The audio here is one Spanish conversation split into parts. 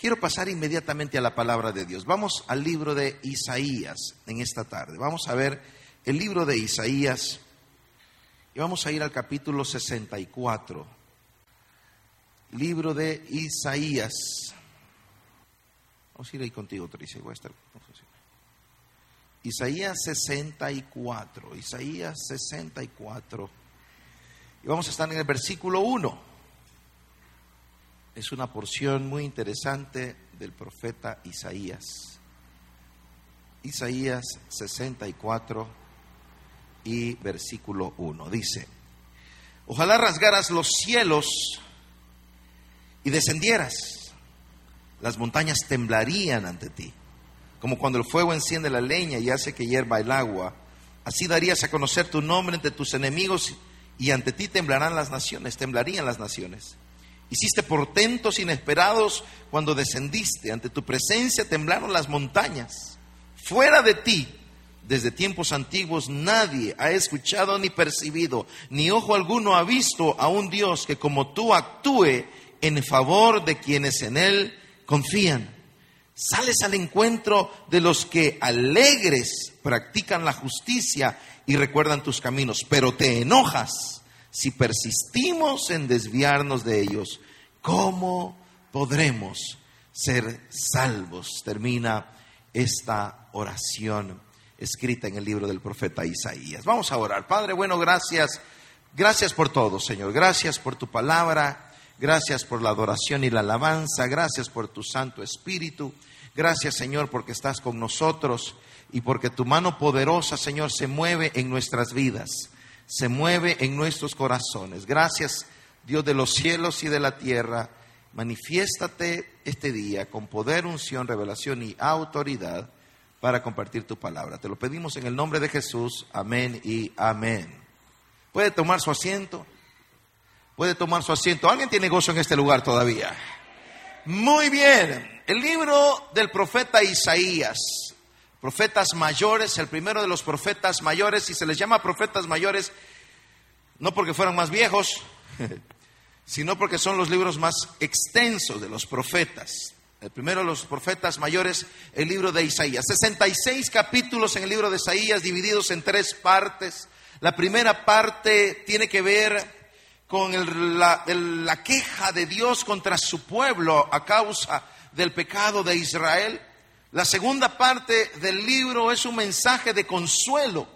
Quiero pasar inmediatamente a la palabra de Dios. Vamos al libro de Isaías en esta tarde. Vamos a ver el libro de Isaías y vamos a ir al capítulo 64. Libro de Isaías. Vamos a ir ahí contigo. Voy Isaías 64. Isaías 64. Y vamos a estar en el versículo 1 es una porción muy interesante del profeta Isaías. Isaías 64 y versículo 1 dice, ojalá rasgaras los cielos y descendieras, las montañas temblarían ante ti, como cuando el fuego enciende la leña y hace que hierva el agua, así darías a conocer tu nombre entre tus enemigos y ante ti temblarán las naciones, temblarían las naciones. Hiciste portentos inesperados cuando descendiste. Ante tu presencia temblaron las montañas. Fuera de ti, desde tiempos antiguos, nadie ha escuchado ni percibido, ni ojo alguno ha visto a un Dios que como tú actúe en favor de quienes en Él confían. Sales al encuentro de los que alegres practican la justicia y recuerdan tus caminos, pero te enojas si persistimos en desviarnos de ellos, ¿cómo podremos ser salvos? Termina esta oración escrita en el libro del profeta Isaías. Vamos a orar. Padre, bueno, gracias. Gracias por todo, Señor. Gracias por tu palabra. Gracias por la adoración y la alabanza. Gracias por tu Santo Espíritu. Gracias, Señor, porque estás con nosotros y porque tu mano poderosa, Señor, se mueve en nuestras vidas se mueve en nuestros corazones. Gracias, Dios de los cielos y de la tierra. Manifiéstate este día con poder, unción, revelación y autoridad para compartir tu palabra. Te lo pedimos en el nombre de Jesús. Amén y amén. ¿Puede tomar su asiento? ¿Puede tomar su asiento? ¿Alguien tiene gozo en este lugar todavía? Muy bien. El libro del profeta Isaías profetas mayores, el primero de los profetas mayores, y se les llama profetas mayores no porque fueran más viejos, sino porque son los libros más extensos de los profetas. El primero de los profetas mayores, el libro de Isaías. 66 capítulos en el libro de Isaías divididos en tres partes. La primera parte tiene que ver con la, la queja de Dios contra su pueblo a causa del pecado de Israel. La segunda parte del libro es un mensaje de consuelo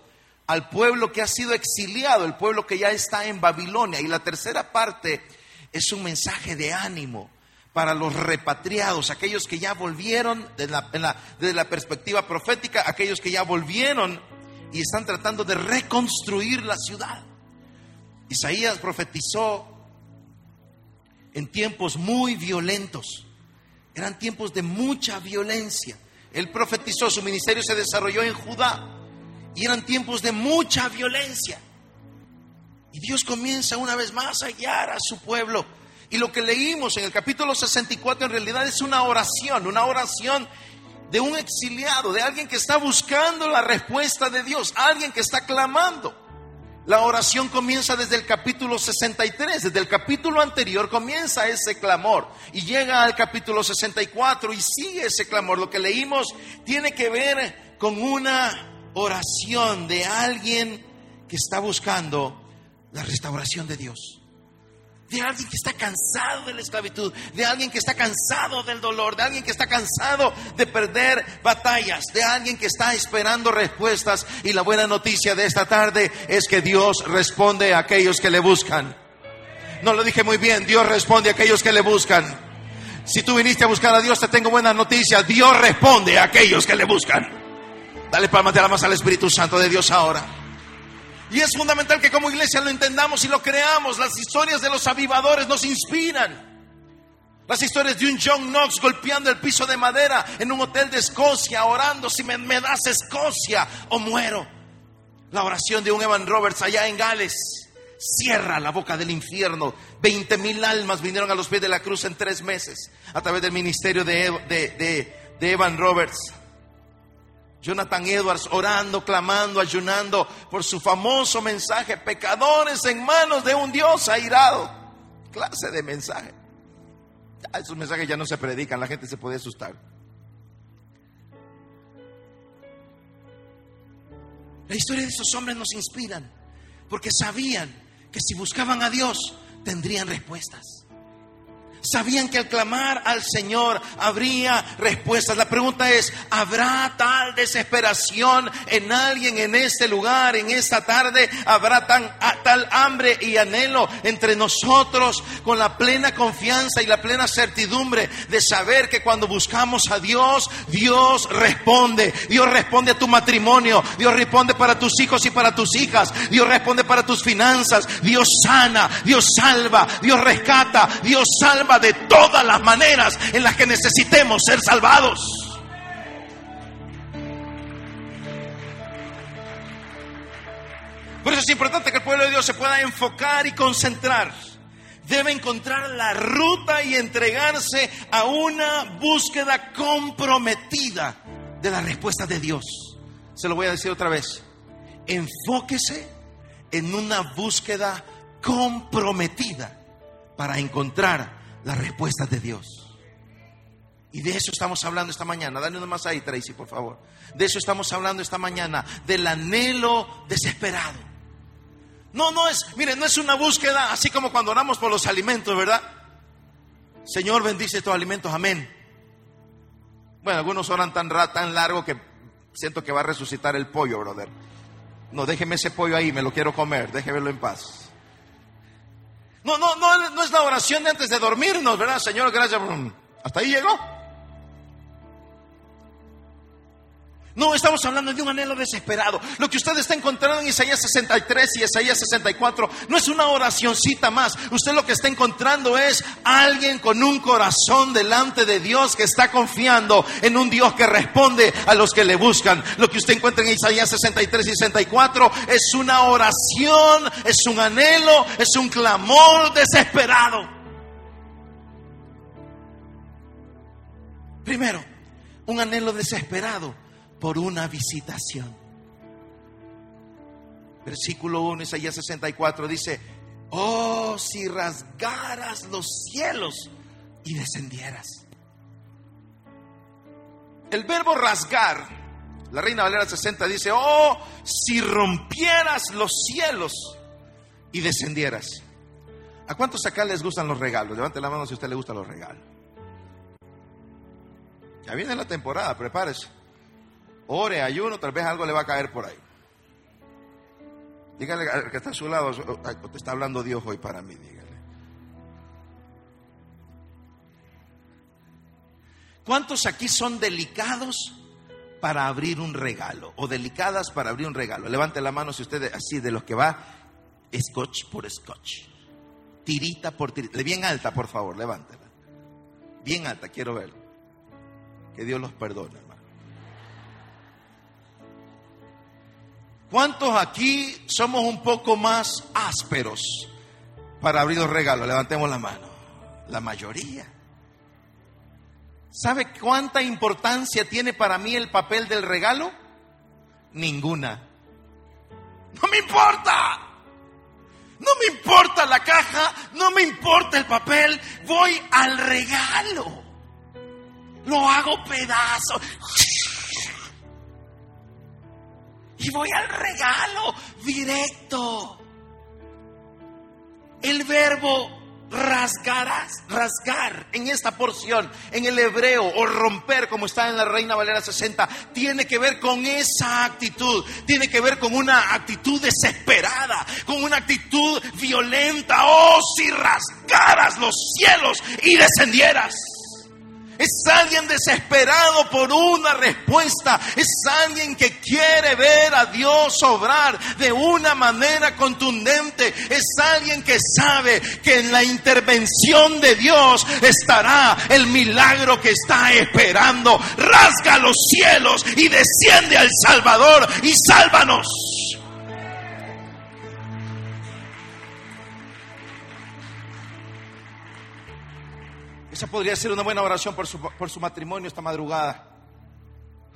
al pueblo que ha sido exiliado, el pueblo que ya está en Babilonia. Y la tercera parte es un mensaje de ánimo para los repatriados, aquellos que ya volvieron desde la, la perspectiva profética, aquellos que ya volvieron y están tratando de reconstruir la ciudad. Isaías profetizó en tiempos muy violentos, eran tiempos de mucha violencia. Él profetizó, su ministerio se desarrolló en Judá y eran tiempos de mucha violencia. Y Dios comienza una vez más a guiar a su pueblo. Y lo que leímos en el capítulo 64 en realidad es una oración, una oración de un exiliado, de alguien que está buscando la respuesta de Dios, alguien que está clamando. La oración comienza desde el capítulo 63, desde el capítulo anterior comienza ese clamor y llega al capítulo 64 y sigue ese clamor. Lo que leímos tiene que ver con una oración de alguien que está buscando la restauración de Dios de alguien que está cansado de la esclavitud, de alguien que está cansado del dolor, de alguien que está cansado de perder batallas, de alguien que está esperando respuestas. Y la buena noticia de esta tarde es que Dios responde a aquellos que le buscan. No lo dije muy bien, Dios responde a aquellos que le buscan. Si tú viniste a buscar a Dios, te tengo buena noticia. Dios responde a aquellos que le buscan. Dale palmas de alabanza al Espíritu Santo de Dios ahora. Y es fundamental que como iglesia lo entendamos y lo creamos. Las historias de los avivadores nos inspiran. Las historias de un John Knox golpeando el piso de madera en un hotel de Escocia, orando, si me, das Escocia o muero. La oración de un Evan Roberts allá en Gales. Cierra la boca del infierno. Veinte mil almas vinieron a los pies de la cruz en tres meses a través del ministerio de, de Evan Roberts. Jonathan Edwards orando, clamando, ayunando por su famoso mensaje, pecadores en manos de un Dios airado. Clase de mensaje. esos mensajes ya no se predican, la gente se puede asustar. La historia de esos hombres nos inspiran porque sabían que si buscaban a Dios tendrían respuestas. Sabían que al clamar al Señor habría respuestas. La pregunta es, ¿habrá tal desesperación en alguien en este lugar, en esta tarde? ¿Habrá tal hambre y anhelo entre nosotros con la plena confianza y la plena certidumbre de saber que cuando buscamos a Dios, Dios responde. Dios responde a tu matrimonio. Dios responde para tus hijos y para tus hijas. Dios responde para tus finanzas. Dios sana. Dios salva. Dios rescata. Dios salva de todas las maneras en las que necesitemos ser salvados. Por eso es importante que el pueblo de Dios se pueda enfocar y concentrar. Debe encontrar la ruta y entregarse a una búsqueda comprometida de la respuesta de Dios. Se lo voy a decir otra vez. Enfóquese en una búsqueda comprometida para encontrar las respuestas de Dios. Y de eso estamos hablando esta mañana. Dale uno más ahí, Tracy, por favor. De eso estamos hablando esta mañana, del anhelo desesperado. No, no es, miren, no es una búsqueda así como cuando oramos por los alimentos, ¿verdad? Señor, bendice estos alimentos, amén. Bueno, algunos oran tan, tan largo que siento que va a resucitar el pollo, brother. No, déjeme ese pollo ahí, me lo quiero comer, déjemelo en paz. No, no, no, no es la oración de antes de dormirnos, ¿verdad? Señor, gracias. Hasta ahí llegó. No, estamos hablando de un anhelo desesperado. Lo que usted está encontrando en Isaías 63 y Isaías 64 no es una oracioncita más. Usted lo que está encontrando es alguien con un corazón delante de Dios que está confiando en un Dios que responde a los que le buscan. Lo que usted encuentra en Isaías 63 y 64 es una oración, es un anhelo, es un clamor desesperado. Primero, un anhelo desesperado por una visitación. Versículo 1, Isaías 64 dice, oh, si rasgaras los cielos y descendieras. El verbo rasgar, la Reina Valera 60 dice, oh, si rompieras los cielos y descendieras. ¿A cuántos acá les gustan los regalos? Levante la mano si a usted le gustan los regalos. Ya viene la temporada, prepárese. Ore, ayuno, tal vez algo le va a caer por ahí. Dígale al que está a su lado, te está hablando Dios hoy para mí, dígale. ¿Cuántos aquí son delicados para abrir un regalo? O delicadas para abrir un regalo. Levante la mano si usted así de los que va, scotch por scotch. Tirita por tirita. Bien alta, por favor, levántela. Bien alta, quiero verlo. Que Dios los perdone, ¿Cuántos aquí somos un poco más ásperos para abrir los regalos? Levantemos la mano. La mayoría. ¿Sabe cuánta importancia tiene para mí el papel del regalo? Ninguna. No me importa. No me importa la caja, no me importa el papel, voy al regalo. Lo hago pedazo y voy al regalo directo. El verbo rasgarás, rasgar en esta porción, en el hebreo, o romper, como está en la Reina Valera 60, tiene que ver con esa actitud, tiene que ver con una actitud desesperada, con una actitud violenta. Oh, si rasgaras los cielos y descendieras. Es alguien desesperado por una respuesta. Es alguien que quiere ver a Dios obrar de una manera contundente. Es alguien que sabe que en la intervención de Dios estará el milagro que está esperando. Rasga los cielos y desciende al Salvador y sálvanos. Esa podría ser una buena oración por su, por su matrimonio esta madrugada.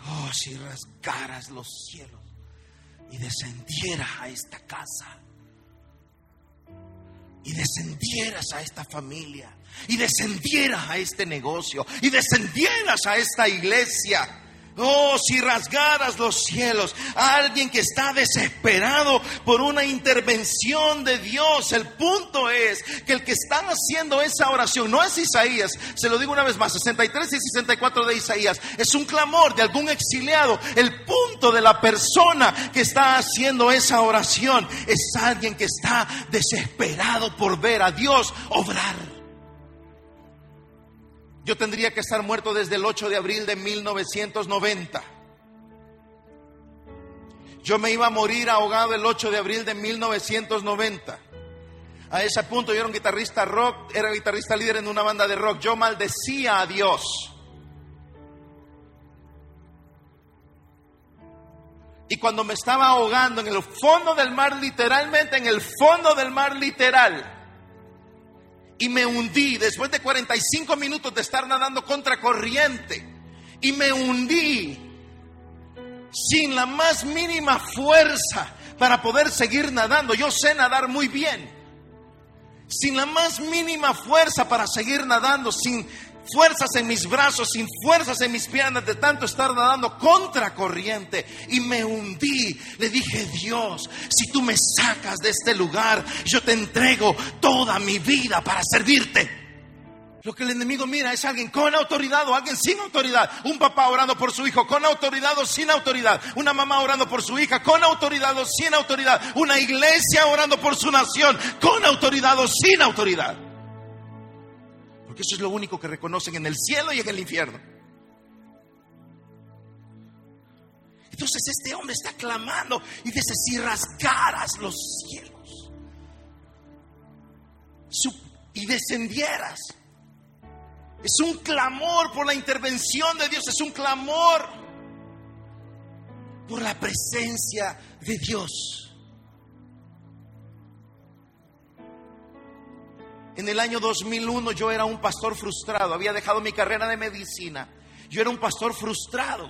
Oh, si rasgaras los cielos y descendieras a esta casa y descendieras a esta familia y descendieras a este negocio y descendieras a esta iglesia. Oh, si rasgaras los cielos, alguien que está desesperado por una intervención de Dios. El punto es que el que está haciendo esa oración no es Isaías, se lo digo una vez más, 63 y 64 de Isaías, es un clamor de algún exiliado. El punto de la persona que está haciendo esa oración es alguien que está desesperado por ver a Dios obrar. Yo tendría que estar muerto desde el 8 de abril de 1990. Yo me iba a morir ahogado el 8 de abril de 1990. A ese punto yo era un guitarrista rock, era guitarrista líder en una banda de rock. Yo maldecía a Dios. Y cuando me estaba ahogando en el fondo del mar, literalmente en el fondo del mar literal, y me hundí después de 45 minutos de estar nadando contra corriente y me hundí sin la más mínima fuerza para poder seguir nadando. Yo sé nadar muy bien. Sin la más mínima fuerza para seguir nadando, sin fuerzas en mis brazos, sin fuerzas en mis piernas de tanto estar nadando contra corriente y me hundí. Le dije, Dios, si tú me sacas de este lugar, yo te entrego toda mi vida para servirte. Lo que el enemigo mira es alguien con autoridad o alguien sin autoridad. Un papá orando por su hijo con autoridad o sin autoridad. Una mamá orando por su hija con autoridad o sin autoridad. Una iglesia orando por su nación con autoridad o sin autoridad eso es lo único que reconocen en el cielo y en el infierno. Entonces este hombre está clamando y dice, si rasgaras los cielos y descendieras. Es un clamor por la intervención de Dios, es un clamor por la presencia de Dios. En el año 2001 yo era un pastor frustrado, había dejado mi carrera de medicina. Yo era un pastor frustrado,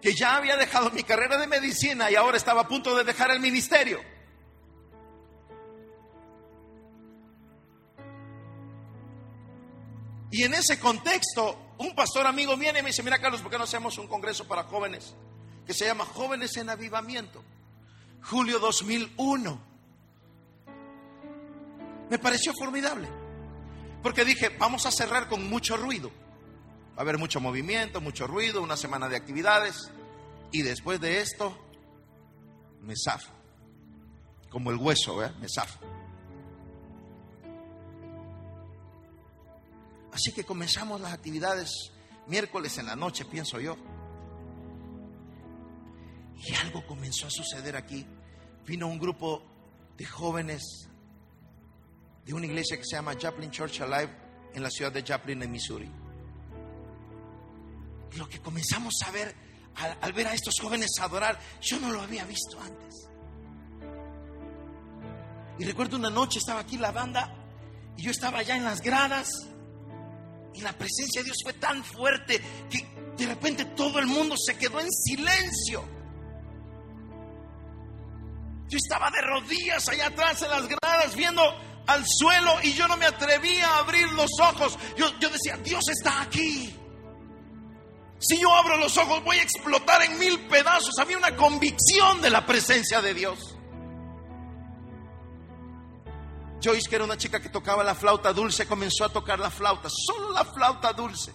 que ya había dejado mi carrera de medicina y ahora estaba a punto de dejar el ministerio. Y en ese contexto, un pastor amigo viene y me dice, mira Carlos, ¿por qué no hacemos un congreso para jóvenes que se llama Jóvenes en Avivamiento? Julio 2001 me pareció formidable. Porque dije, vamos a cerrar con mucho ruido. Va a haber mucho movimiento, mucho ruido, una semana de actividades. Y después de esto, me zafo. Como el hueso, ¿eh? me zafo. Así que comenzamos las actividades miércoles en la noche, pienso yo. Y algo comenzó a suceder aquí. Vino un grupo de jóvenes de una iglesia que se llama Chaplin Church Alive en la ciudad de Chaplin, en Missouri. Lo que comenzamos a ver al, ver a estos jóvenes adorar, yo no lo había visto antes. Y recuerdo una noche estaba aquí la banda y yo estaba allá en las gradas y la presencia de Dios fue tan fuerte que de repente todo el mundo se quedó en silencio. Yo estaba de rodillas allá atrás en las gradas viendo al suelo y yo no me atrevía a abrir los ojos. Yo, yo decía, Dios está aquí. Si yo abro los ojos voy a explotar en mil pedazos. Había una convicción de la presencia de Dios. Joyce, que era una chica que tocaba la flauta dulce, comenzó a tocar la flauta, solo la flauta dulce.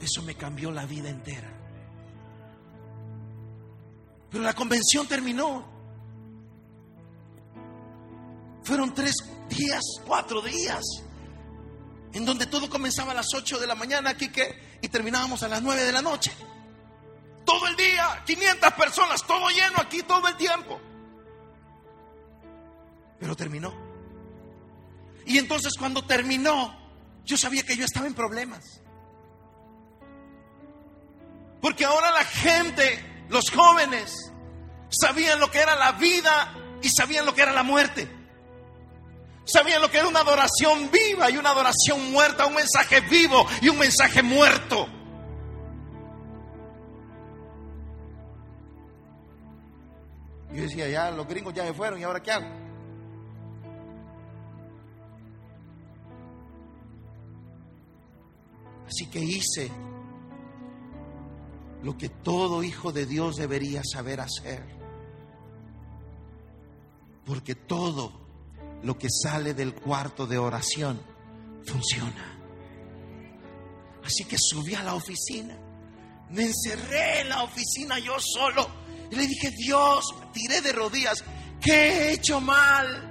Eso me cambió la vida entera. Pero la convención terminó. Fueron tres días, cuatro días, en donde todo comenzaba a las ocho de la mañana, aquí que, y terminábamos a las nueve de la noche. Todo el día, 500 personas, todo lleno aquí todo el tiempo. Pero terminó. Y entonces cuando terminó, yo sabía que yo estaba en problemas. Porque ahora la gente los jóvenes sabían lo que era la vida y sabían lo que era la muerte. Sabían lo que era una adoración viva y una adoración muerta, un mensaje vivo y un mensaje muerto. decía, ya los gringos ya se fueron y ahora qué hago. Así que hice lo que todo hijo de Dios debería saber hacer. Porque todo lo que sale del cuarto de oración funciona. Así que subí a la oficina, me encerré en la oficina yo solo y le dije, Dios, tiré de rodillas, ¿qué he hecho mal?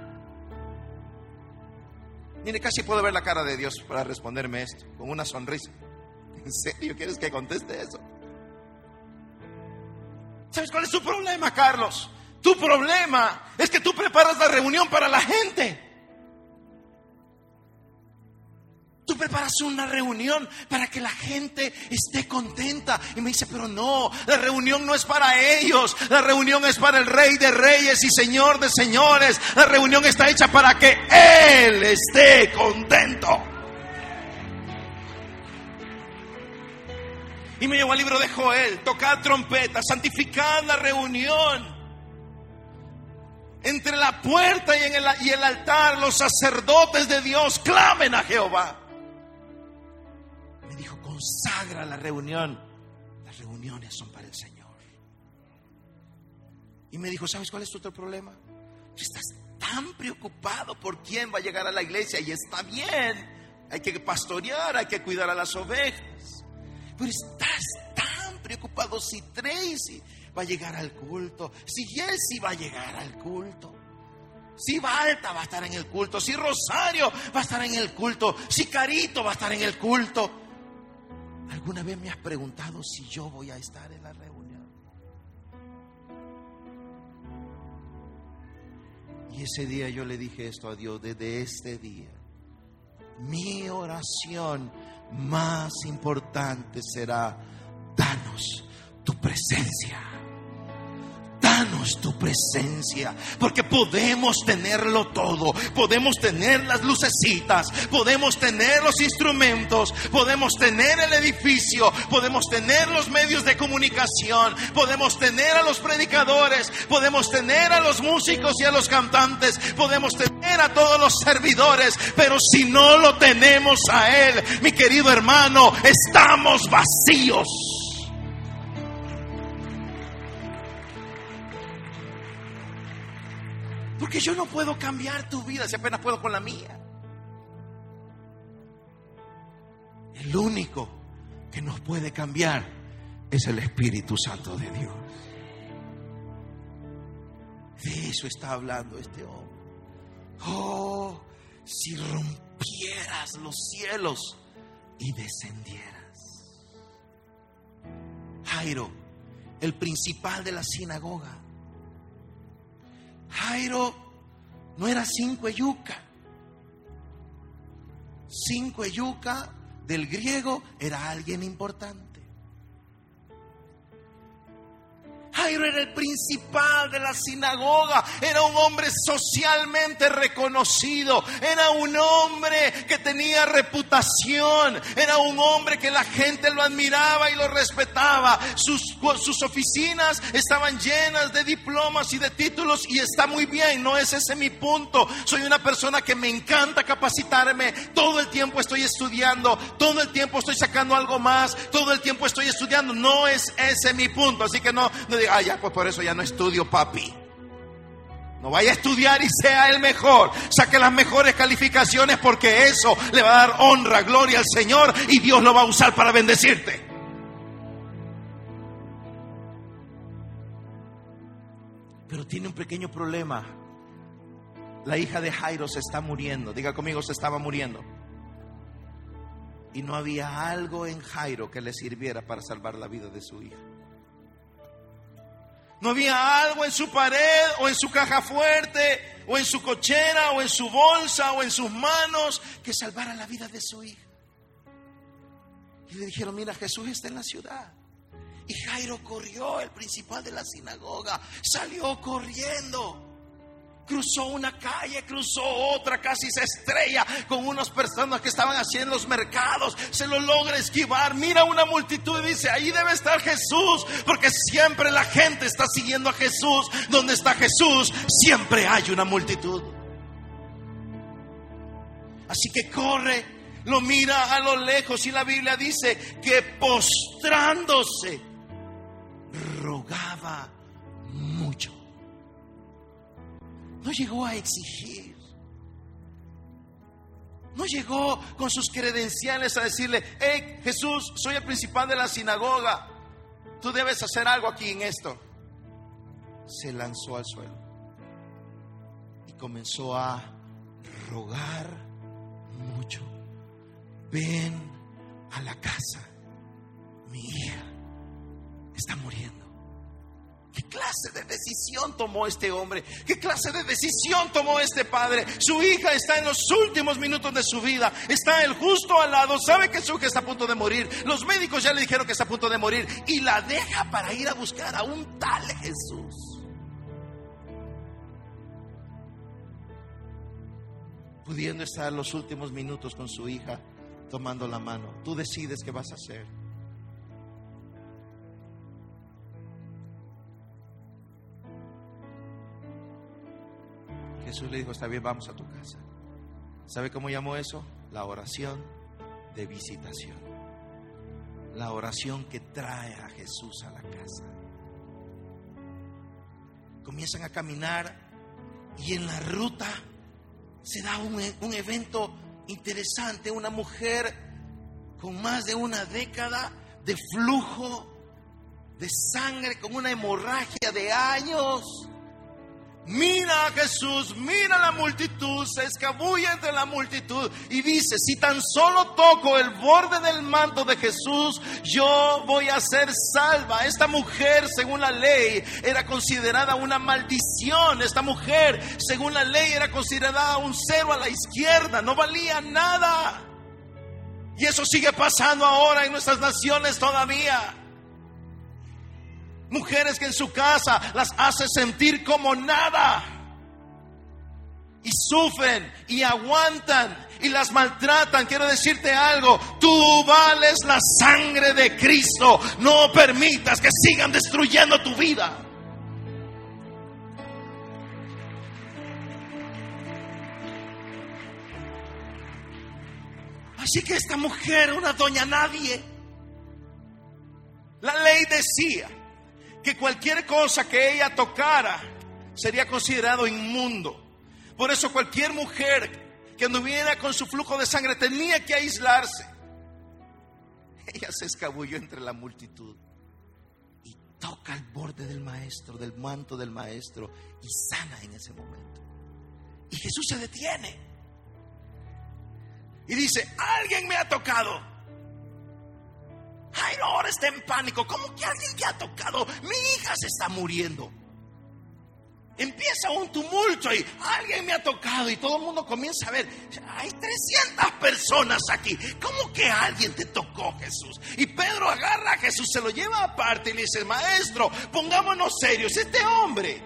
Mire, casi puedo ver la cara de Dios para responderme esto, con una sonrisa. ¿En serio quieres que conteste eso? ¿Sabes cuál es tu problema, Carlos? Tu problema es que tú preparas la reunión para la gente. Tú preparas una reunión para que la gente esté contenta. Y me dice, pero no, la reunión no es para ellos. La reunión es para el Rey de Reyes y Señor de Señores. La reunión está hecha para que Él esté contento. Y me llevó al libro de Joel, tocar trompeta, santificar la reunión. Entre la puerta y, en el, el altar, los sacerdotes de Dios clamen a Jehová. Me dijo, consagra la reunión. Las reuniones son para el Señor. Y me dijo, ¿sabes cuál es tu otro problema? Estás tan preocupado por quién va a llegar a la iglesia y está bien. Hay que pastorear, hay que cuidar a las ovejas. Pero estás tan preocupado si Tracy va a llegar al culto, si Jesse va a llegar al culto, si Balta va a estar en el culto, si Rosario va a estar en el culto, si Carito va a estar en el culto. ¿Alguna vez me has preguntado si yo voy a estar en la reunión? Y ese día yo le dije esto a Dios, desde este día, mi oración más importante será, danos tu presencia. Danos tu presencia, porque podemos tenerlo todo. Podemos tener las lucecitas, podemos tener los instrumentos, podemos tener el edificio, podemos tener los medios de comunicación, podemos tener a los predicadores, podemos tener a los músicos y a los cantantes, podemos tener a todos los servidores, pero si no lo tenemos a Él, mi querido hermano, estamos vacíos. Porque yo no puedo cambiar tu vida si apenas puedo con la mía. El único que nos puede cambiar es el Espíritu Santo de Dios. De eso está hablando este hombre. Oh, si rompieras los cielos y descendieras. Jairo, el principal de la sinagoga, Jairo no era cinco yuca. Cinco yuca del griego era alguien importante. Jairo era el principal de la sinagoga, era un hombre socialmente reconocido, era un hombre que tenía reputación, era un hombre que la gente lo admiraba y lo respetaba. Sus, sus oficinas estaban llenas de diplomas y de títulos y está muy bien, no es ese mi punto. Soy una persona que me encanta capacitarme, todo el tiempo estoy estudiando, todo el tiempo estoy sacando algo más, todo el tiempo estoy estudiando, no es ese mi punto, así que no, no diga, ah, ya, pues por eso ya no estudio, papi. No vaya a estudiar y sea el mejor. Saque las mejores calificaciones porque eso le va a dar honra, gloria al Señor y Dios lo va a usar para bendecirte. Pero tiene un pequeño problema. La hija de Jairo se está muriendo. Diga conmigo, se estaba muriendo. Y no había algo en Jairo que le sirviera para salvar la vida de su hija. No había algo en su pared o en su caja fuerte o en su cochera o en su bolsa o en sus manos que salvara la vida de su hija. Y le dijeron, mira, Jesús está en la ciudad. Y Jairo corrió, el principal de la sinagoga, salió corriendo cruzó una calle, cruzó otra, casi se estrella con unas personas que estaban haciendo los mercados, se lo logra esquivar, mira una multitud y dice, ahí debe estar Jesús, porque siempre la gente está siguiendo a Jesús, donde está Jesús, siempre hay una multitud. Así que corre, lo mira a lo lejos y la Biblia dice que postrándose rogaba mucho. No llegó a exigir. No llegó con sus credenciales a decirle, hey Jesús, soy el principal de la sinagoga. Tú debes hacer algo aquí en esto. Se lanzó al suelo y comenzó a rogar mucho. Ven a la casa. Mi hija está muriendo. ¿Qué clase de decisión tomó este hombre? ¿Qué clase de decisión tomó este padre? Su hija está en los últimos minutos de su vida. Está el justo al lado. Sabe que su hija está a punto de morir. Los médicos ya le dijeron que está a punto de morir. Y la deja para ir a buscar a un tal Jesús. Pudiendo estar los últimos minutos con su hija tomando la mano. Tú decides qué vas a hacer. Jesús le dijo, está bien, vamos a tu casa. ¿Sabe cómo llamó eso? La oración de visitación. La oración que trae a Jesús a la casa. Comienzan a caminar y en la ruta se da un, un evento interesante. Una mujer con más de una década de flujo de sangre, con una hemorragia de años mira a Jesús, mira a la multitud, se escabulle entre la multitud y dice, si tan solo toco el borde del manto de Jesús, yo voy a ser salva. Esta mujer, según la ley, era considerada una maldición. Esta mujer, según la ley, era considerada un cero a la izquierda, no valía nada. Y eso sigue pasando ahora en nuestras naciones todavía. Mujeres que en su casa las hace sentir como nada. Y sufren y aguantan y las maltratan. Quiero decirte algo, tú vales la sangre de Cristo. No permitas que sigan destruyendo tu vida. Así que esta mujer, una doña nadie, la ley decía que cualquier cosa que ella tocara sería considerado inmundo. Por eso cualquier mujer que anduviera con su flujo de sangre tenía que aislarse. Ella se escabulló entre la multitud y toca el borde del maestro, del manto del maestro y sana en ese momento. Y Jesús se detiene y dice, alguien me ha tocado. Ay, no, ahora está en pánico. ¿Cómo que alguien te ha tocado? Mi hija se está muriendo. Empieza un tumulto y alguien me ha tocado y todo el mundo comienza a ver, hay 300 personas aquí. ¿Cómo que alguien te tocó, Jesús? Y Pedro agarra a Jesús, se lo lleva aparte y le dice, maestro, pongámonos serios, este hombre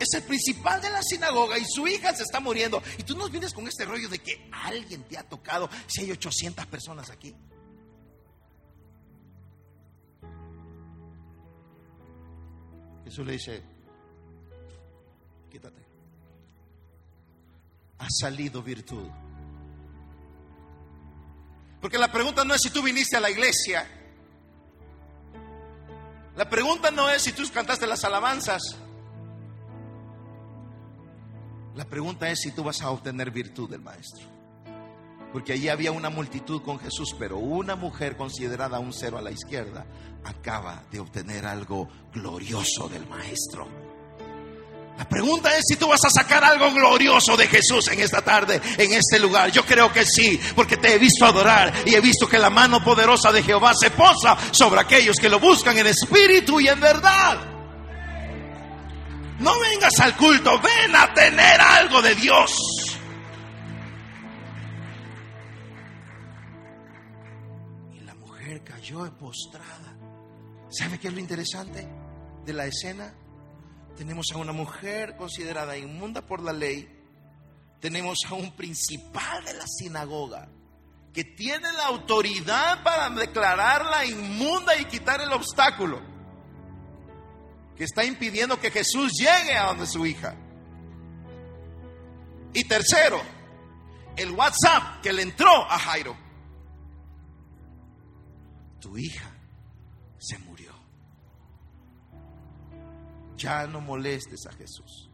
es el principal de la sinagoga y su hija se está muriendo. Y tú nos vienes con este rollo de que alguien te ha tocado si hay 800 personas aquí. Jesús le dice, quítate. Ha salido virtud. Porque la pregunta no es si tú viniste a la iglesia. La pregunta no es si tú cantaste las alabanzas. La pregunta es si tú vas a obtener virtud del Maestro. Porque allí había una multitud con Jesús, pero una mujer considerada un cero a la izquierda acaba de obtener algo glorioso del Maestro. La pregunta es si tú vas a sacar algo glorioso de Jesús en esta tarde, en este lugar. Yo creo que sí, porque te he visto adorar y he visto que la mano poderosa de Jehová se posa sobre aquellos que lo buscan en espíritu y en verdad. No vengas al culto, ven a tener algo de Dios. Cayó postrada ¿Sabe qué es lo interesante de la escena? tenemos a una mujer considerada inmunda por la ley, tenemos a un principal de la sinagoga que tiene la autoridad para declararla inmunda y quitar el obstáculo, que está impidiendo que Jesús llegue a donde su hija. Y tercero, el WhatsApp que le entró a Jairo. Tu hija se murió. Ya no molestes a Jesús.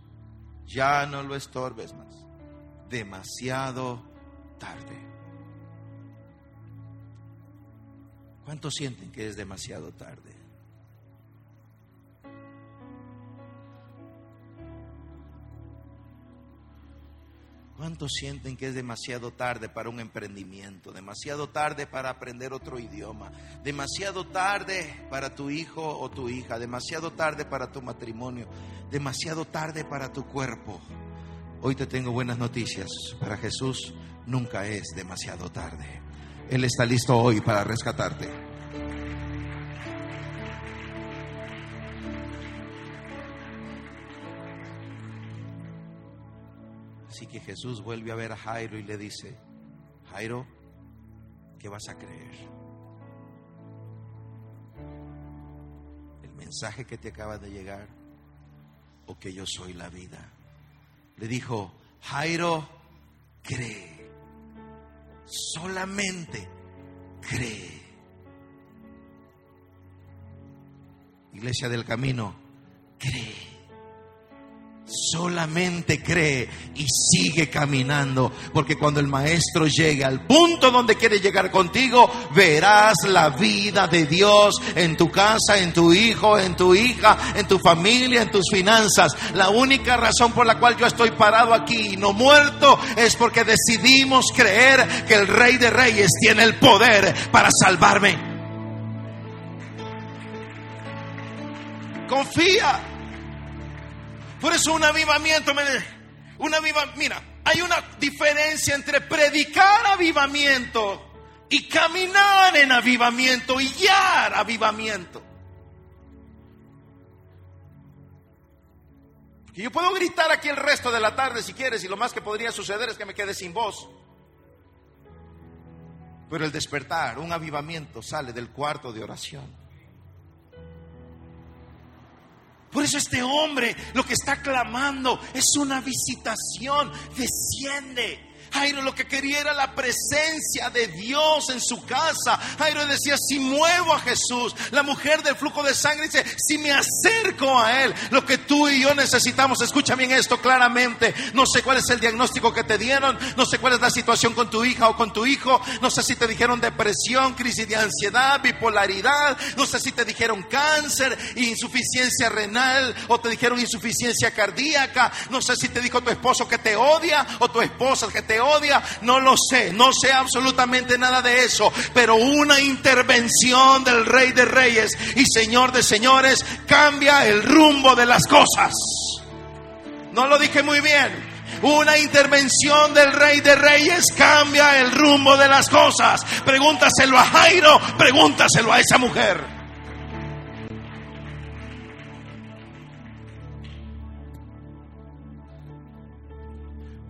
Ya no lo estorbes más. Demasiado tarde. ¿Cuántos sienten que es demasiado tarde? ¿Cuántos sienten que es demasiado tarde para un emprendimiento? Demasiado tarde para aprender otro idioma. Demasiado tarde para tu hijo o tu hija. Demasiado tarde para tu matrimonio. Demasiado tarde para tu cuerpo. Hoy te tengo buenas noticias. Para Jesús nunca es demasiado tarde. Él está listo hoy para rescatarte. Que Jesús vuelve a ver a Jairo y le dice, Jairo, ¿qué vas a creer? ¿El mensaje que te acaba de llegar o que yo soy la vida? Le dijo, Jairo, cree, solamente cree. Iglesia del Camino, cree solamente cree y sigue caminando, porque cuando el maestro llegue al punto donde quiere llegar contigo, verás la vida de Dios en tu casa, en tu hijo, en tu hija, en tu familia, en tus finanzas. La única razón por la cual yo estoy parado aquí y no muerto es porque decidimos creer que el Rey de Reyes tiene el poder para salvarme. Confía. Por eso un avivamiento, un mira, hay una diferencia entre predicar avivamiento y caminar en avivamiento y guiar avivamiento. Porque yo puedo gritar aquí el resto de la tarde si quieres y lo más que podría suceder es que me quede sin voz. Pero el despertar, un avivamiento sale del cuarto de oración. Por eso este hombre lo que está clamando es una visitación. Desciende. Jairo lo que quería era la presencia de Dios en su casa. Jairo decía, si muevo a Jesús, la mujer del flujo de sangre dice, si me acerco a Él, lo que tú y yo necesitamos, escucha bien esto claramente, no sé cuál es el diagnóstico que te dieron, no sé cuál es la situación con tu hija o con tu hijo, no sé si te dijeron depresión, crisis de ansiedad, bipolaridad, no sé si te dijeron cáncer, insuficiencia renal o te dijeron insuficiencia cardíaca, no sé si te dijo tu esposo que te odia o tu esposa que te odia, no lo sé, no sé absolutamente nada de eso, pero una intervención del Rey de Reyes y Señor de Señores cambia el rumbo de las cosas. No lo dije muy bien. Una intervención del Rey de Reyes cambia el rumbo de las cosas. Pregúntaselo a Jairo, pregúntaselo a esa mujer.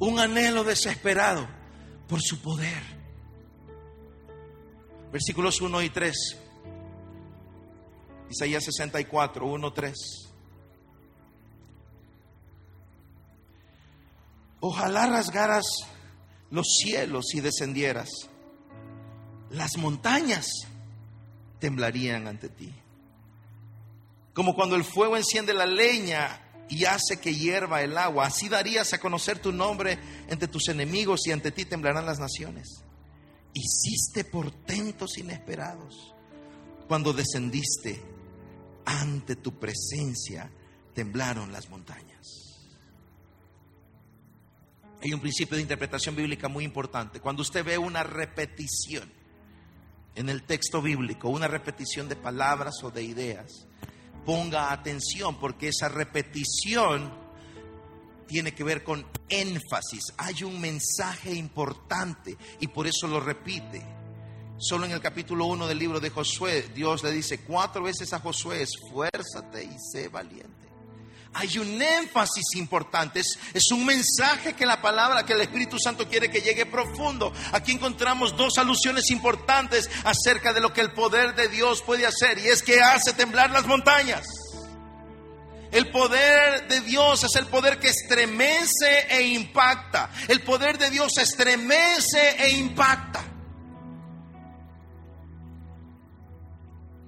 Un anhelo desesperado por su poder. Versículos 1 y 3. Isaías 64, 1, 3. Ojalá rasgaras los cielos y descendieras. Las montañas temblarían ante ti. Como cuando el fuego enciende la leña y hace que hierva el agua. Así darías a conocer tu nombre entre tus enemigos y ante ti temblarán las naciones. Hiciste portentos inesperados. Cuando descendiste ante tu presencia, temblaron las montañas. Hay un principio de interpretación bíblica muy importante. Cuando usted ve una repetición en el texto bíblico, una repetición de palabras o de ideas, ponga atención porque esa repetición tiene que ver con énfasis. Hay un mensaje importante y por eso lo repite. Solo en el capítulo 1 del libro de Josué, Dios le dice cuatro veces a Josué, esfuérzate y sé valiente. Hay un énfasis importante, es, un mensaje que la palabra, que el Espíritu Santo quiere que llegue profundo. Aquí encontramos dos alusiones importantes acerca de lo que el poder de Dios puede hacer y es que hace temblar las montañas. El poder de Dios es el poder que estremece e impacta. El poder de Dios estremece e impacta.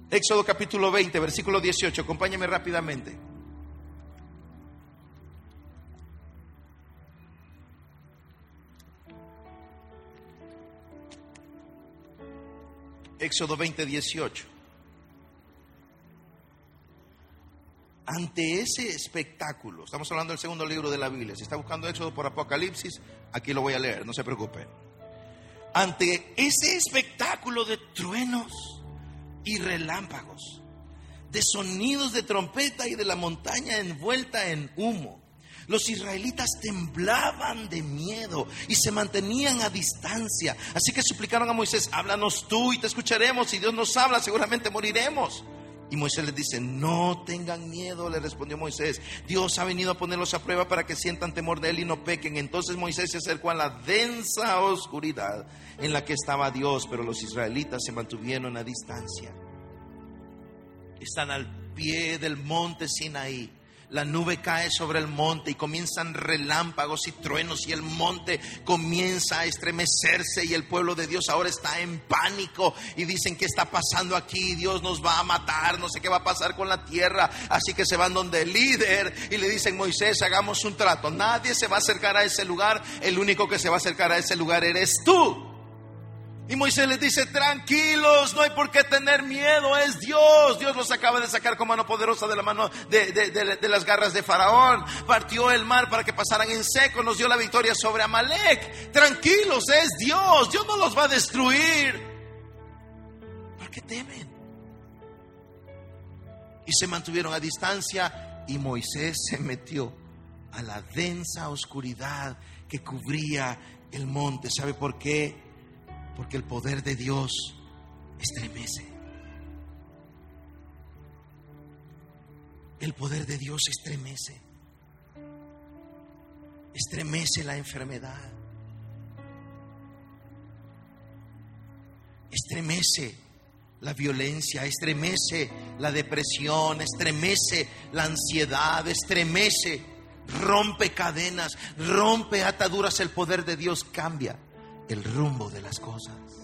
Éxodo capítulo 20, versículo 18. Acompáñame rápidamente. Éxodo 20, 18. ante ese espectáculo, estamos hablando del segundo libro de la Biblia, si está buscando Éxodo por Apocalipsis, aquí lo voy a leer, no se preocupe. Ante ese espectáculo de truenos y relámpagos, de sonidos de trompeta y de la montaña envuelta en humo, los israelitas temblaban de miedo y se mantenían a distancia. Así que suplicaron a Moisés, háblanos tú y te escucharemos. Si Dios nos habla, seguramente moriremos. Y Moisés les dice, no tengan miedo, le respondió Moisés. Dios ha venido a ponerlos a prueba para que sientan temor de él y no pequen. Entonces Moisés se acercó a la densa oscuridad en la que estaba Dios, pero los israelitas se mantuvieron a distancia. Están al pie del monte Sinaí la nube cae sobre el monte y comienzan relámpagos y truenos y el monte comienza a estremecerse y el pueblo de Dios ahora está en pánico y dicen qué está pasando aquí, Dios nos va a matar, no sé qué va a pasar con la tierra, así que se van donde el líder y le dicen Moisés, hagamos un trato, nadie se va a acercar a ese lugar, el único que se va a acercar a ese lugar eres tú. Y Moisés les dice, tranquilos, no hay por qué tener miedo, es Dios. Dios los acaba de sacar con mano poderosa de la mano de, las garras de Faraón. Partió el mar para que pasaran en seco, nos dio la victoria sobre Amalek. Tranquilos, es Dios, Dios no los va a destruir. ¿Por qué temen? Y se mantuvieron a distancia y Moisés se metió a la densa oscuridad que cubría el monte. ¿Sabe por qué? Porque el poder de Dios estremece. El poder de Dios estremece. Estremece la enfermedad. Estremece la violencia, estremece la depresión, estremece la ansiedad, estremece, rompe cadenas, rompe ataduras. El poder de Dios cambia el rumbo de las cosas.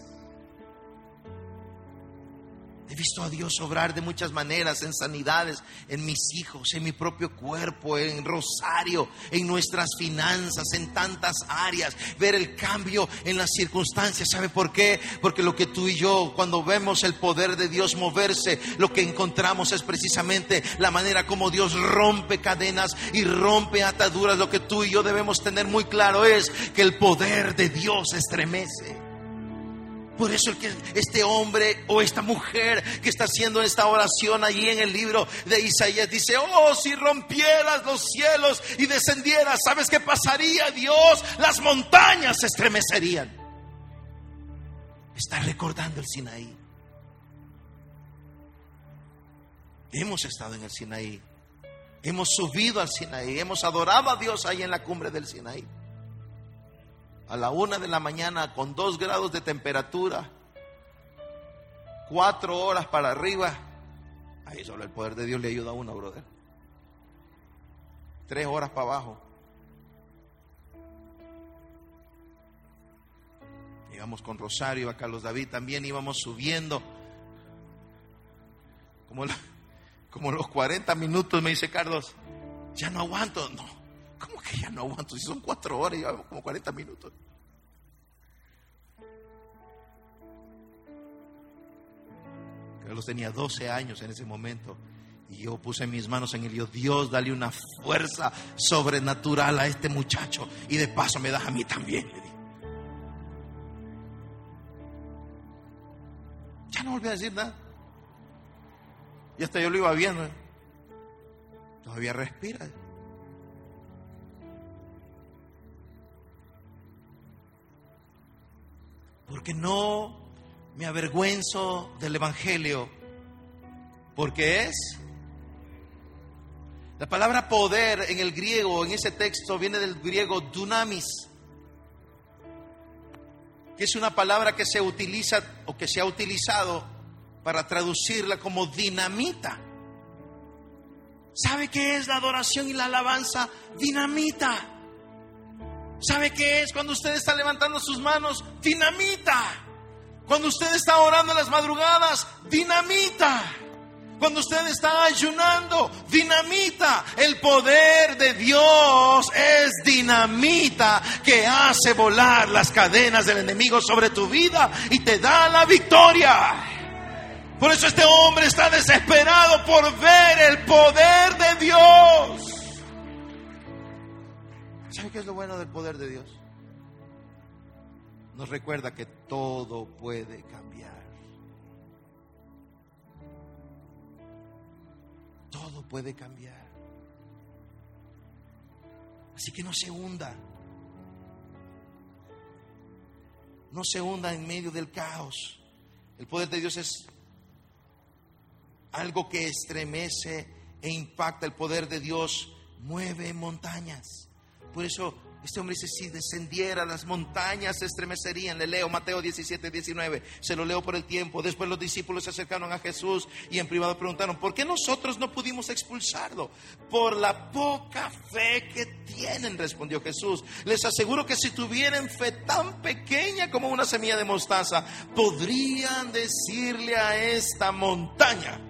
He visto a Dios obrar de muchas maneras en sanidades, en mis hijos, en mi propio cuerpo, en Rosario, en nuestras finanzas, en tantas áreas. Ver el cambio en las circunstancias. ¿Sabe por qué? Porque lo que tú y yo, cuando vemos el poder de Dios moverse, lo que encontramos es precisamente la manera como Dios rompe cadenas y rompe ataduras. Lo que tú y yo debemos tener muy claro es que el poder de Dios estremece. Por eso que este hombre o esta mujer que está haciendo esta oración allí en el libro de Isaías dice, oh, si rompieras los cielos y descendieras, ¿sabes qué pasaría Dios? Las montañas se estremecerían. Está recordando el Sinaí. Hemos estado en el Sinaí. Hemos subido al Sinaí. Hemos adorado a Dios ahí en la cumbre del Sinaí a la una de la mañana con dos grados de temperatura, cuatro horas para arriba, ahí solo el poder de Dios le ayuda a uno, brother. Tres horas para abajo. Íbamos con Rosario, a Carlos David también íbamos subiendo. Como, como los 40 minutos me dice Carlos, ya no aguanto. No, ¿Cómo que ya no aguanto? Si son cuatro horas llevamos como 40 minutos. Carlos tenía 12 años en ese momento. Y yo puse mis manos en él yo, Dios, dale una fuerza sobrenatural a este muchacho. Y de paso me das a mí también, le Ya no volví a decir nada. Y hasta yo lo iba viendo. ¿eh? Todavía respira. Porque no me avergüenzo del Evangelio, porque es La palabra poder en el griego, en ese texto, viene del griego dunamis, que es una palabra que se utiliza o que se ha utilizado para traducirla como dinamita. ¿Sabe qué es la adoración y la alabanza? Dinamita. ¿Sabe qué es cuando usted está levantando sus manos? Dinamita. Cuando usted está orando en las madrugadas, dinamita. Cuando usted está ayunando, dinamita. El poder de Dios es dinamita que hace volar las cadenas del enemigo sobre tu vida y te da la victoria. Por eso este hombre está desesperado por ver el poder de Dios. ¿Sabe qué es lo bueno del poder de Dios? Nos recuerda que todo puede cambiar. Todo puede cambiar. Así que no se hunda. No se hunda en medio del caos. El poder de Dios es algo que estremece e impacta. El poder de Dios mueve montañas. Por eso este hombre dice, si descendiera las montañas se estremecerían. Le leo Mateo 17, 19. Se lo leo por el tiempo. Después los discípulos se acercaron a Jesús y en privado preguntaron, ¿por qué nosotros no pudimos expulsarlo? Por la poca fe que tienen, respondió Jesús. Les aseguro que si tuvieran fe tan pequeña como una semilla de mostaza, podrían decirle a esta montaña,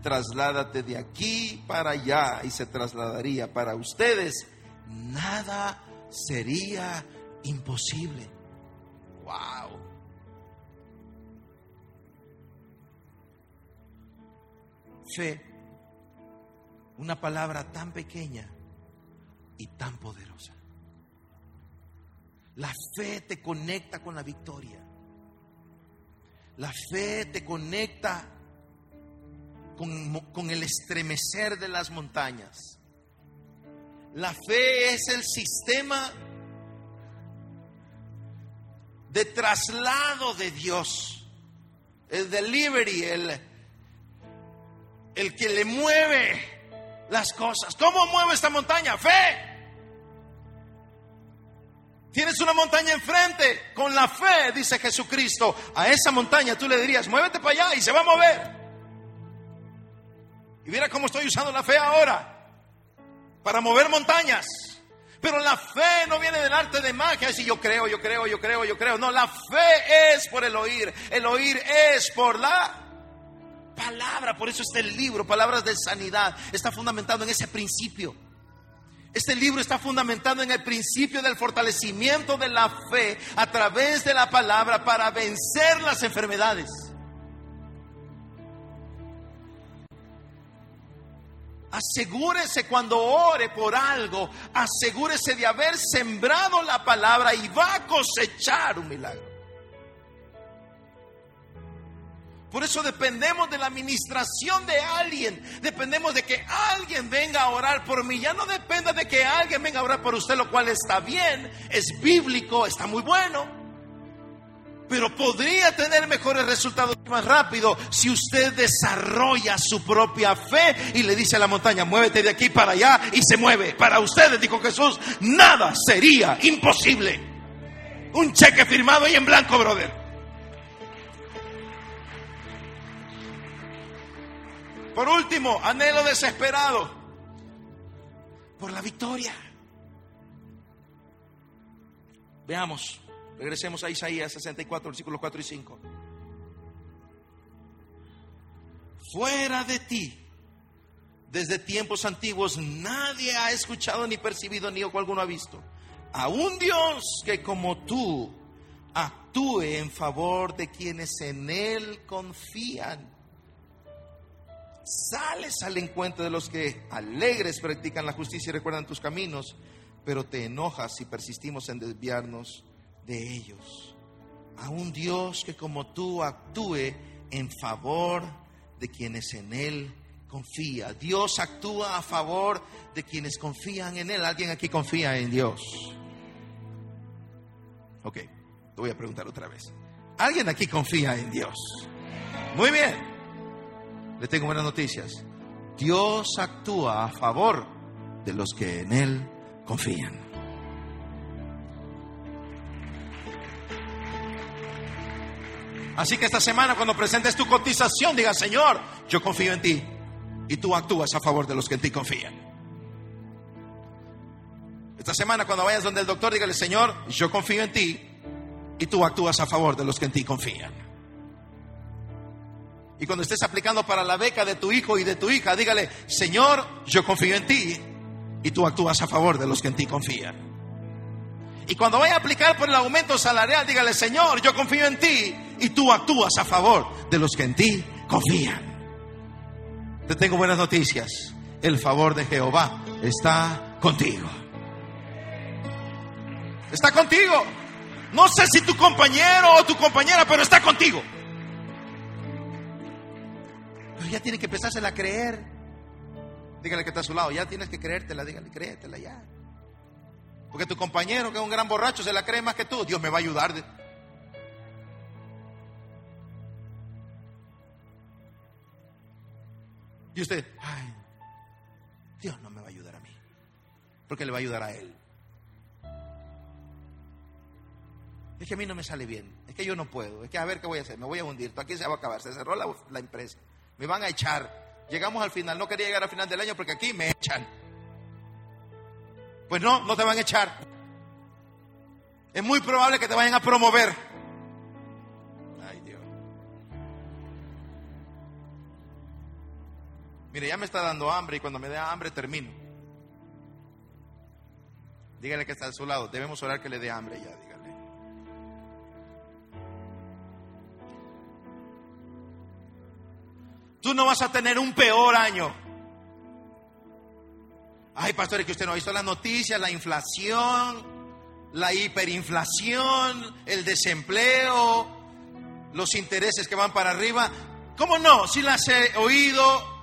trasládate de aquí para allá y se trasladaría para ustedes. Nada sería imposible. Wow. Fe, una palabra tan pequeña y tan poderosa. La fe te conecta con la victoria. La fe te conecta con, con, el estremecer de las montañas. La fe es el sistema de traslado de Dios, el delivery, el, el que le mueve las cosas. ¿Cómo mueve esta montaña? Fe. Tienes una montaña enfrente, con la fe, dice Jesucristo, a esa montaña tú le dirías, muévete para allá y se va a mover. Y mira cómo estoy usando la fe ahora para mover montañas. Pero la fe no viene del arte de magia, es yo creo, yo creo, yo creo, yo creo. No, la fe es por el oír. El oír es por la palabra. Por eso este libro, Palabras de Sanidad, está fundamentado en ese principio. Este libro está fundamentado en el principio del fortalecimiento de la fe a través de la palabra para vencer las enfermedades. Asegúrese cuando ore por algo, asegúrese de haber sembrado la palabra y va a cosechar un milagro. Por eso dependemos de la administración de alguien. Dependemos de que alguien venga a orar por mí. Ya no dependa de que alguien venga a orar por usted, lo cual está bien, es bíblico, está muy bueno pero podría tener mejores resultados más rápido si usted desarrolla su propia fe y le dice a la montaña, muévete de aquí para allá y se mueve. Para ustedes, dijo Jesús, nada sería imposible. Un cheque firmado y en blanco, brother. Por último, anhelo desesperado por la victoria. Veamos. Regresemos a Isaías 64, versículos 4 y 5. Fuera de ti, desde tiempos antiguos, nadie ha escuchado ni percibido ni ojo alguno ha visto. A un Dios que como tú actúe en favor de quienes en Él confían. Sales al encuentro de los que alegres practican la justicia y recuerdan tus caminos, pero te enojas si persistimos en desviarnos de ellos. A un Dios que como tú actúe en favor de quienes en Él confía. Dios actúa a favor de quienes confían en Él. ¿Alguien aquí confía en Dios? Ok, te voy a preguntar otra vez. ¿Alguien aquí confía en Dios? Muy bien. Le tengo buenas noticias. Dios actúa a favor de los que en Él confían. Así que esta semana cuando presentes tu cotización, diga, Señor, yo confío en ti y tú actúas a favor de los que en ti confían. Esta semana cuando vayas donde el doctor, dígale, Señor, yo confío en ti y tú actúas a favor de los que en ti confían. Y cuando estés aplicando para la beca de tu hijo y de tu hija, dígale, Señor, yo confío en ti y tú actúas a favor de los que en ti confían. Y cuando vaya a aplicar por el aumento salarial, dígale, Señor, yo confío en ti y tú actúas a favor de los que en ti confían. Te tengo buenas noticias. El favor de Jehová está contigo. Está contigo. No sé si tu compañero o tu compañera, pero está contigo. Pero ya tiene que empezársela a creer. Dígale que está a su lado, ya tienes que creértela, dígale, créetela ya. Porque tu compañero, que es un gran borracho, se la cree más que tú. Dios me va a ayudar. Y usted, ay, Dios no me va a ayudar a mí. Porque le va a ayudar a él. Es que a mí no me sale bien. Es que yo no puedo. Es que a ver qué voy a hacer. Me voy a hundir. Aquí se va a acabar. Se cerró la, la empresa. Me van a echar. Llegamos al final. No quería llegar al final del año porque aquí me echan. Pues no, no te van a echar. Es muy probable que te vayan a promover. Mire, ya me está dando hambre y cuando me dé hambre termino. Dígale que está a su lado. Debemos orar que le dé hambre ya, dígale. Tú no vas a tener un peor año. Ay, pastores, que usted no ha visto las noticias, la inflación, la hiperinflación, el desempleo, los intereses que van para arriba. ¿Cómo no? Si las he oído,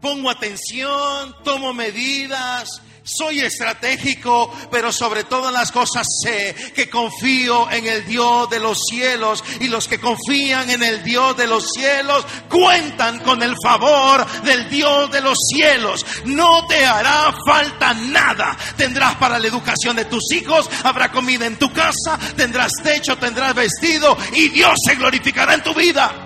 pongo atención, tomo medidas, soy estratégico, pero sobre todas las cosas sé que confío en el Dios de los cielos y los que confían en el Dios de los cielos cuentan con el favor del Dios de los cielos. No te hará falta nada. Tendrás para la educación de tus hijos, habrá comida en tu casa, tendrás techo, tendrás vestido y Dios se glorificará en tu vida.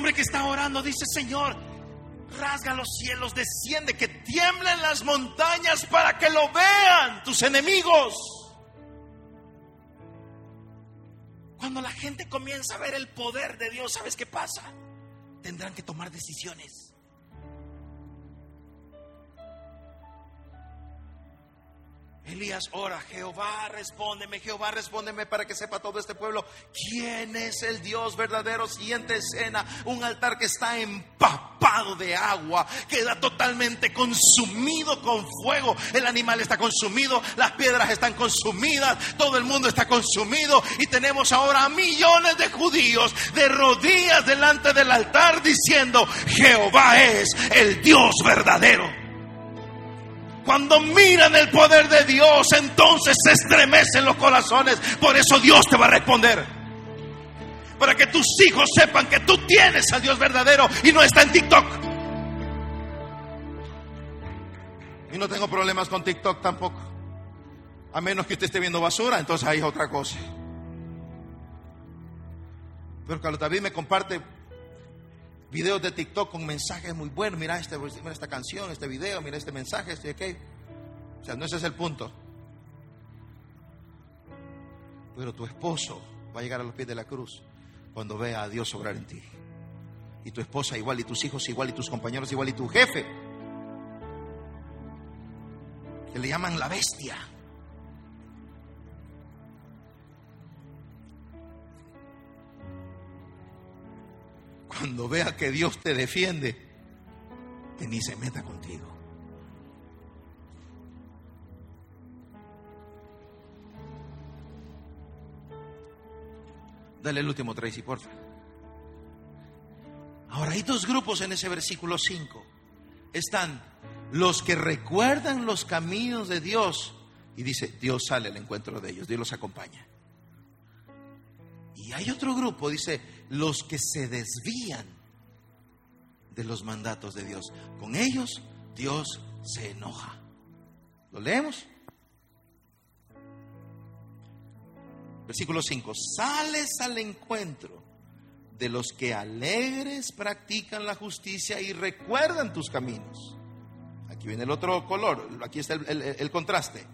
Hombre que está orando dice, Señor, rasga los cielos, desciende, que tiemblen las montañas para que lo vean tus enemigos. Cuando la gente comienza a ver el poder de Dios, ¿sabes qué pasa? Tendrán que tomar decisiones. Elías ora, Jehová respóndeme, Jehová respóndeme para que sepa todo este pueblo quién es el Dios verdadero. Siguiente escena, un altar que está empapado de agua, queda totalmente consumido con fuego. El animal está consumido, las piedras están consumidas, todo el mundo está consumido y tenemos ahora millones de judíos de rodillas delante del altar diciendo, Jehová es el Dios verdadero. Cuando miran el poder de Dios, entonces se estremecen los corazones. Por eso Dios te va a responder. Para que tus hijos sepan que tú tienes a Dios verdadero y no está en TikTok. Y no tengo problemas con TikTok tampoco. A menos que usted esté viendo basura, entonces ahí es otra cosa. Pero Carlos David me comparte videos de TikTok con mensajes muy buenos. Mira, este, mira esta canción, este video, mira este mensaje, este ok. O sea, no ese es el punto. Pero tu esposo va a llegar a los pies de la cruz cuando vea a Dios obrar en ti. Y tu esposa igual, y tus hijos igual, y tus compañeros igual, y tu jefe. Que le llaman la bestia. Cuando vea que Dios te defiende, que ni se meta contigo. Dale el último Tracy, porfa. Ahora hay dos grupos en ese versículo 5. Están los que recuerdan los caminos de Dios y dice, Dios sale al encuentro de ellos, Dios los acompaña. Y hay otro grupo, dice, los que se desvían de los mandatos de Dios. Con ellos Dios se enoja. ¿Lo leemos? Versículo 5. Sales al encuentro de los que alegres practican la justicia y recuerdan tus caminos. Aquí viene el otro color, aquí está el, el contraste.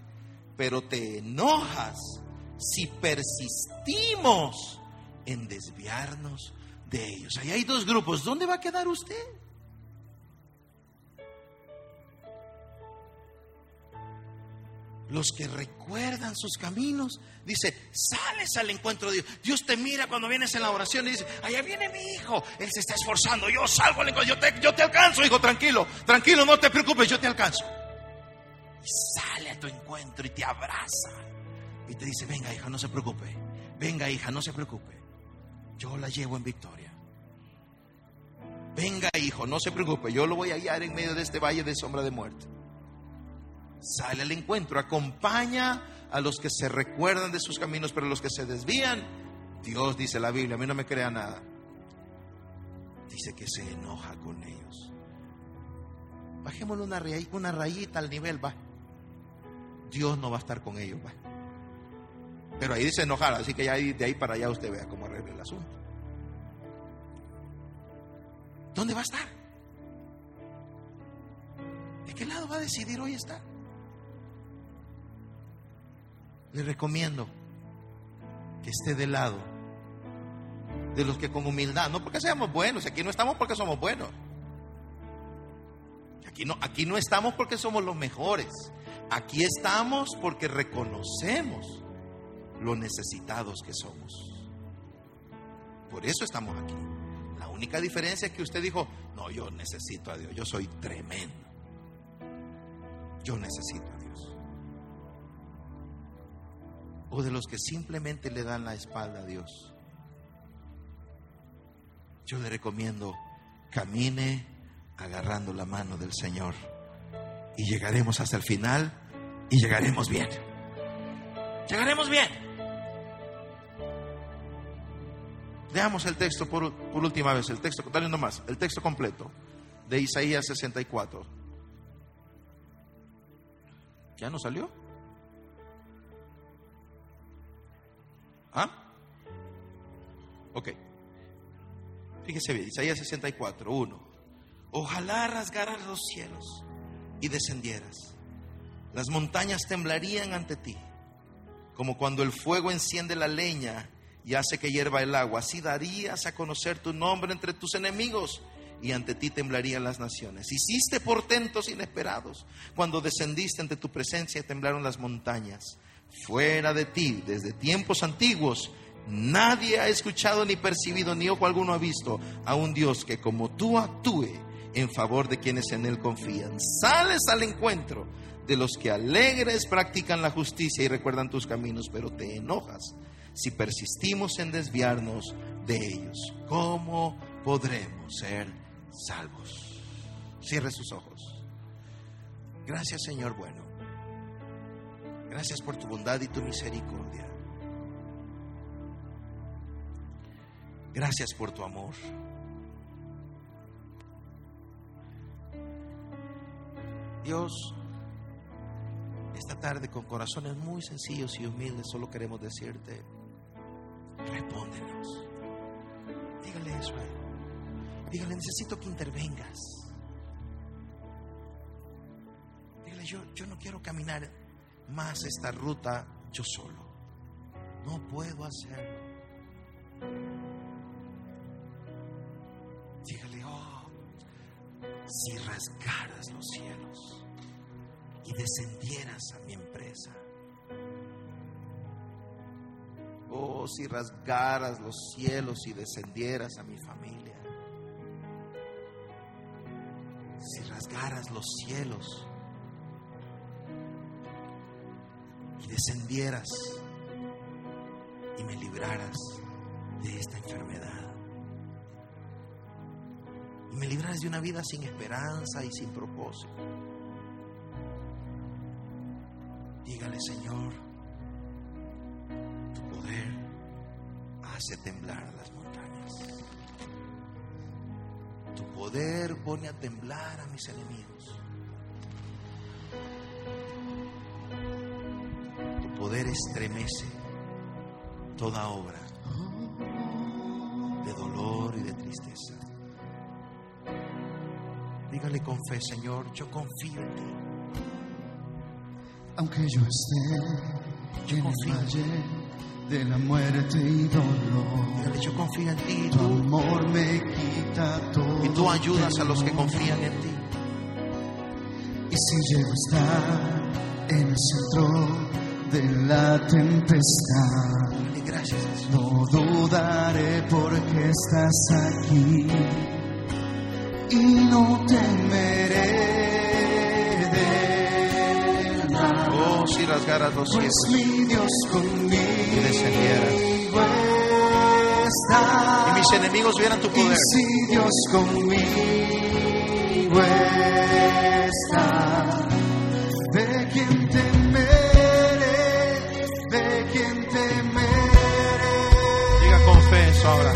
Pero te enojas si persistimos en desviarnos de ellos. Ahí hay dos grupos. ¿Dónde va a quedar usted? Los que recuerdan sus caminos, dice, sales al encuentro de Dios. Dios te mira cuando vienes en la oración y dice, allá viene mi hijo, él se está esforzando, yo salgo al encuentro, yo te, alcanzo, hijo, tranquilo, tranquilo, no te preocupes, yo te alcanzo. Sale a tu encuentro y te abraza y te dice, venga hija, no se preocupe, venga hija, no se preocupe, yo la llevo en victoria. Venga hijo, no se preocupe, yo lo voy a guiar en medio de este valle de sombra de muerte sale al encuentro, acompaña a los que se recuerdan de sus caminos, pero los que se desvían, Dios dice la Biblia, a mí no me crea nada. Dice que se enoja con ellos. Bajémosle una, una rayita al nivel, va. Dios no va a estar con ellos, va. Pero ahí dice enojar, así que ya de ahí para allá usted vea cómo arregla el asunto. ¿Dónde va a estar? ¿De qué lado va a decidir hoy estar? le recomiendo que esté del lado de los que con humildad, no porque seamos buenos, aquí no estamos porque somos buenos. Aquí no, aquí no estamos porque somos los mejores. Aquí estamos porque reconocemos lo necesitados que somos. Por eso estamos aquí. La única diferencia es que usted dijo, no, yo necesito a Dios, yo soy tremendo. Yo necesito a Dios o de los que simplemente le dan la espalda a Dios. Yo le recomiendo, camine agarrando la mano del Señor y llegaremos hasta el final y llegaremos bien. Llegaremos bien. Leamos el texto por, por última vez, el texto, dale nomás, el texto completo de Isaías 64. ¿Ya no salió? ¿Ah? Ok. Fíjese bien, Isaías 64, 1. Ojalá rasgaras los cielos y descendieras. Las montañas temblarían ante ti, como cuando el fuego enciende la leña y hace que hierva el agua. Así darías a conocer tu nombre entre tus enemigos y ante ti temblarían las naciones. Hiciste portentos inesperados. Cuando descendiste ante tu presencia temblaron las montañas fuera de ti desde tiempos antiguos, nadie ha escuchado ni percibido, ni ojo alguno ha visto a un Dios que como tú actúe en favor de quienes en Él confían. Sales al encuentro de los que alegres practican la justicia y recuerdan tus caminos, pero te enojas si persistimos en desviarnos de ellos. ¿Cómo podremos ser salvos? Cierre sus ojos. Gracias Señor bueno. Gracias por tu bondad y tu misericordia. Gracias por tu amor. Dios, esta tarde con corazones muy sencillos y humildes solo queremos decirte, respóndenos. Dígale eso a él. Dígale, necesito que intervengas. Dígale, yo, yo no quiero caminar más esta ruta yo solo. No puedo hacerlo. Dígale, oh, si rasgaras los cielos y descendieras a mi empresa. Oh, si rasgaras los cielos y descendieras a mi familia. Si rasgaras los cielos descendieras y me libraras de esta enfermedad. Y me libraras de una vida sin esperanza y sin propósito. a mis enemigos. Tu poder estremece toda obra de dolor y de tristeza. Dígale con fe, Señor, yo confío en ti. Aunque yo esté yo confío. el valle de la muerte y dolor. Yo confío en ti. Tu amor me quita todo. Y tú ayudas a los que confían en ti. Y si llego a estar en el centro de la tempestad, no dudaré porque estás aquí y no temeré. rasgara los pues cielos y descendieras. Y mis enemigos vieran tu poder. si Dios conmigo está, de quien temeré, de quien temeré. Diga con fe eso ahora.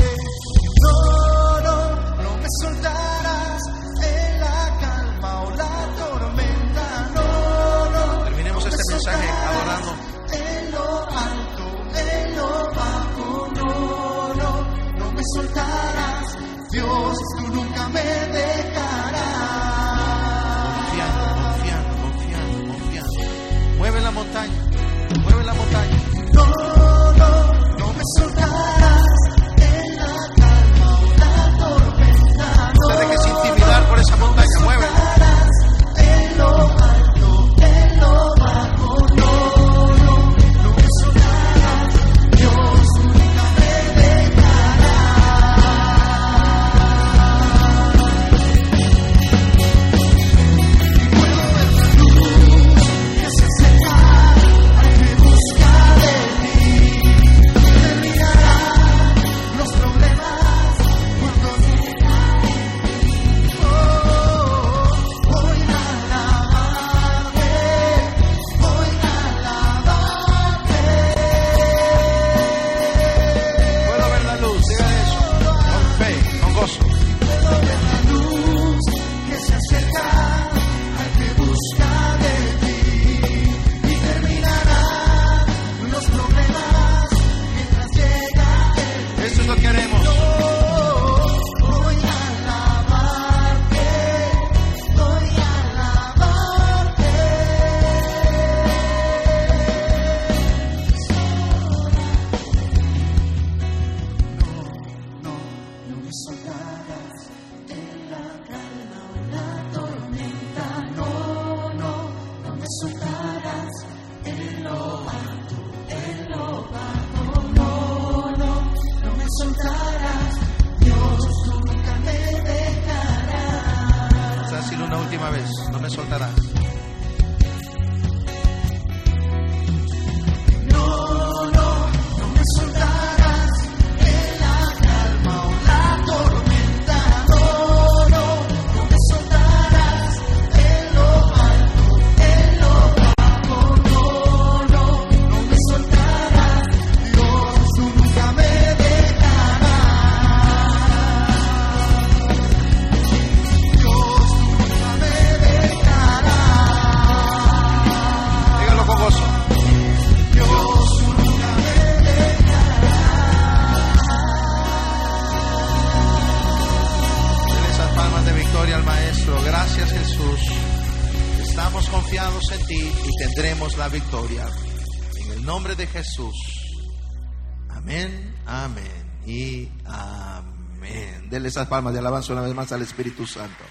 Amén, amén y amén. Denle esas palmas de alabanza una vez más al Espíritu Santo.